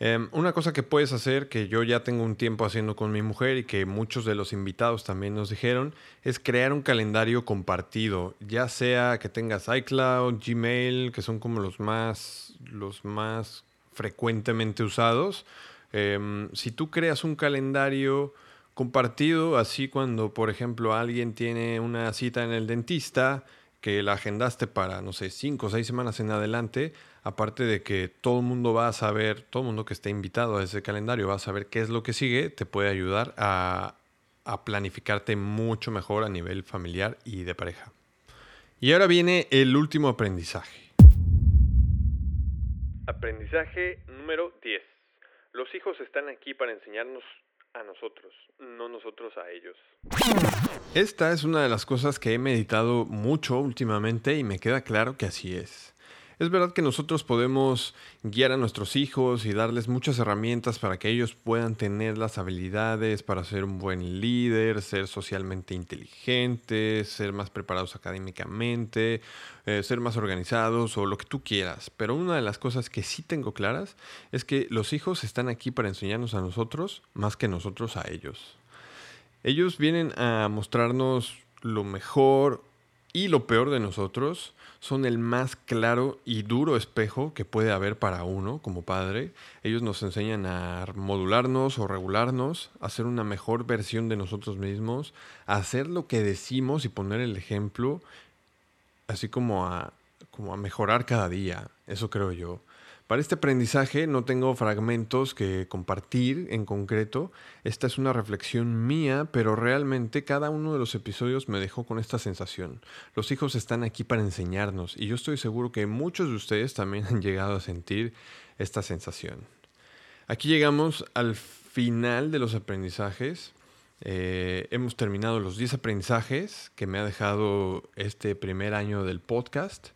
Em, una cosa que puedes hacer, que yo ya tengo un tiempo haciendo con mi mujer y que muchos de los invitados también nos dijeron, es crear un calendario compartido, ya sea que tengas iCloud, Gmail, que son como los más, los más frecuentemente usados. Em, si tú creas un calendario compartido, así cuando, por ejemplo, alguien tiene una cita en el dentista, que la agendaste para, no sé, cinco o seis semanas en adelante, aparte de que todo el mundo va a saber, todo el mundo que esté invitado a ese calendario va a saber qué es lo que sigue, te puede ayudar a, a planificarte mucho mejor a nivel familiar y de pareja. Y ahora viene el último aprendizaje. Aprendizaje número 10. Los hijos están aquí para enseñarnos a nosotros, no nosotros a ellos. Esta es una de las cosas que he meditado mucho últimamente y me queda claro que así es. Es verdad que nosotros podemos guiar a nuestros hijos y darles muchas herramientas para que ellos puedan tener las habilidades para ser un buen líder, ser socialmente inteligentes, ser más preparados académicamente, eh, ser más organizados o lo que tú quieras. Pero una de las cosas que sí tengo claras es que los hijos están aquí para enseñarnos a nosotros más que nosotros a ellos. Ellos vienen a mostrarnos lo mejor y lo peor de nosotros son el más claro y duro espejo que puede haber para uno como padre. Ellos nos enseñan a modularnos o regularnos, a ser una mejor versión de nosotros mismos, a hacer lo que decimos y poner el ejemplo, así como a, como a mejorar cada día. Eso creo yo. Para este aprendizaje no tengo fragmentos que compartir en concreto. Esta es una reflexión mía, pero realmente cada uno de los episodios me dejó con esta sensación. Los hijos están aquí para enseñarnos y yo estoy seguro que muchos de ustedes también han llegado a sentir esta sensación. Aquí llegamos al final de los aprendizajes. Eh, hemos terminado los 10 aprendizajes que me ha dejado este primer año del podcast.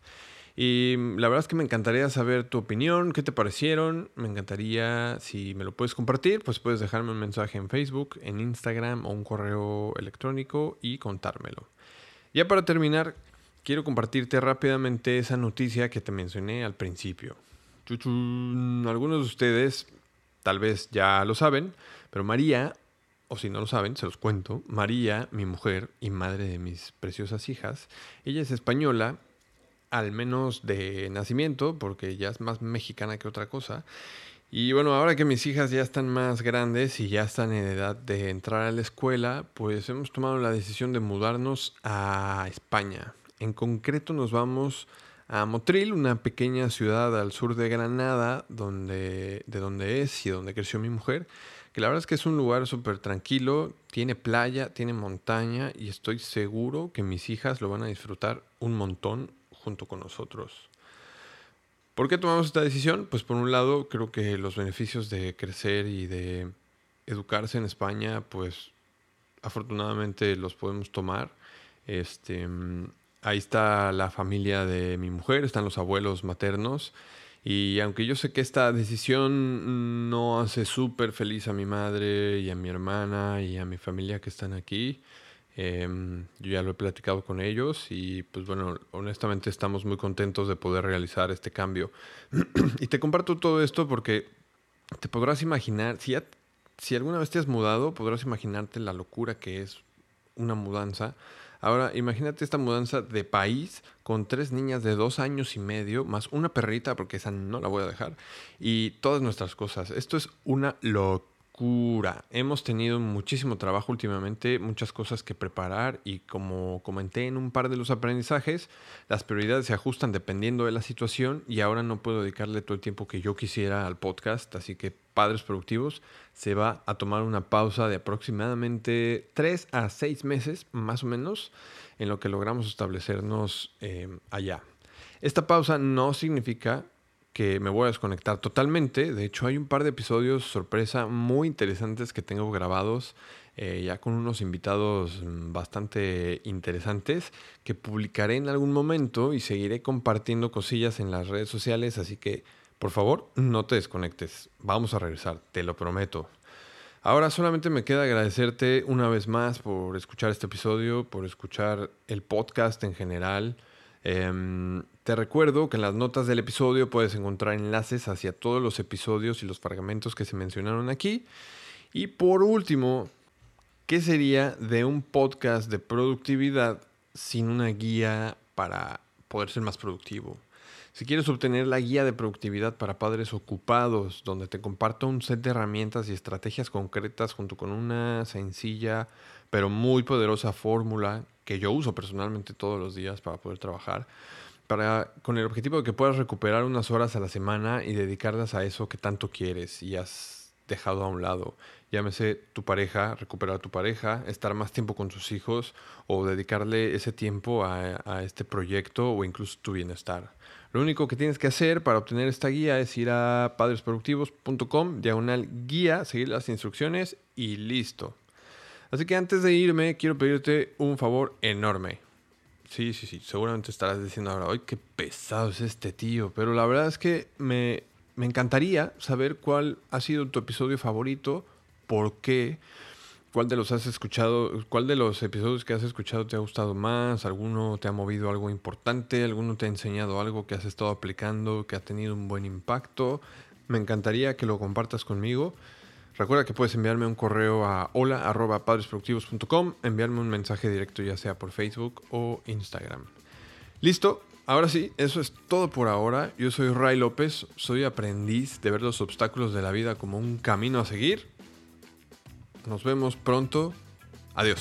Y mm, la verdad es que me encantaría saber tu opinión, qué te parecieron. Me encantaría, si me lo puedes compartir, pues puedes dejarme un mensaje en Facebook, en Instagram o un correo electrónico y contármelo. Ya para terminar, quiero compartirte rápidamente esa noticia que te mencioné al principio. Algunos de ustedes tal vez ya lo saben, pero María, o si no lo saben, se los cuento, María, mi mujer y madre de mis preciosas hijas, ella es española al menos de nacimiento, porque ya es más mexicana que otra cosa. Y bueno, ahora que mis hijas ya están más grandes y ya están en edad de entrar a la escuela, pues hemos tomado la decisión de mudarnos a España. En concreto nos vamos a Motril, una pequeña ciudad al sur de Granada, donde, de donde es y donde creció mi mujer, que la verdad es que es un lugar súper tranquilo, tiene playa, tiene montaña y estoy seguro que mis hijas lo van a disfrutar un montón junto con nosotros. ¿Por qué tomamos esta decisión? Pues por un lado creo que los beneficios de crecer y de educarse en España, pues afortunadamente los podemos tomar. Este, ahí está la familia de mi mujer, están los abuelos maternos. Y aunque yo sé que esta decisión no hace súper feliz a mi madre y a mi hermana y a mi familia que están aquí, Em, yo ya lo he platicado con ellos y pues bueno, honestamente estamos muy contentos de poder realizar este cambio. y te comparto todo esto porque te podrás imaginar, si, si alguna vez te has mudado, podrás imaginarte la locura que es una mudanza. Ahora, imagínate esta mudanza de país con tres niñas de dos años y medio, más una perrita, porque esa no la voy a dejar, y todas nuestras cosas. Esto es una locura Hemos tenido muchísimo trabajo últimamente, muchas cosas que preparar y como comenté en un par de los aprendizajes, las prioridades se ajustan dependiendo de la situación y ahora no puedo dedicarle todo el tiempo que yo quisiera al podcast, así que Padres Productivos se va a tomar una pausa de aproximadamente 3 a 6 meses más o menos en lo que logramos establecernos eh, allá. Esta pausa no significa que me voy a desconectar totalmente. De hecho, hay un par de episodios sorpresa muy interesantes que tengo grabados eh, ya con unos invitados mm, bastante interesantes que publicaré en algún momento y seguiré compartiendo cosillas en las redes sociales. Así que, por favor, no te desconectes. Vamos a regresar, te lo prometo. Ahora solamente me queda agradecerte una vez más por escuchar este episodio, por escuchar el podcast en general. Em, te recuerdo que en las notas del episodio puedes encontrar enlaces hacia todos los episodios y los fragmentos que se mencionaron aquí. Y por último, ¿qué sería de un podcast de productividad sin una guía para poder ser más productivo? Si quieres obtener la guía de productividad para padres ocupados, donde te comparto un set de herramientas y estrategias concretas junto con una sencilla pero muy poderosa fórmula que yo uso personalmente todos los días para poder trabajar, para, con el objetivo de que puedas recuperar unas horas a la semana y dedicarlas a eso que tanto quieres y has dejado a un lado. Llámese tu pareja, recuperar a tu pareja, estar más tiempo con tus hijos o dedicarle ese tiempo a, a este proyecto o incluso tu bienestar. Lo único que tienes que hacer para obtener esta guía es ir a padresproductivos.com, diagonal guía, seguir las instrucciones y listo. Así que antes de irme, quiero pedirte un favor enorme. Sí, sí, sí, seguramente estarás diciendo ahora, ¡ay, qué pesado es este tío! Pero la verdad es que me, me encantaría saber cuál ha sido tu episodio favorito, por qué ¿Cuál de los has escuchado? ¿Cuál de los episodios que has escuchado te ha gustado más? ¿Alguno te ha movido algo importante? ¿Alguno te ha enseñado algo que has estado aplicando que ha tenido un buen impacto? Me encantaría que lo compartas conmigo. Recuerda que puedes enviarme un correo a hola@padresproductivos.com, enviarme un mensaje directo ya sea por Facebook o Instagram. Listo, ahora sí, eso es todo por ahora. Yo soy Ray López, soy aprendiz de ver los obstáculos de la vida como un camino a seguir nos vemos pronto. Adiós.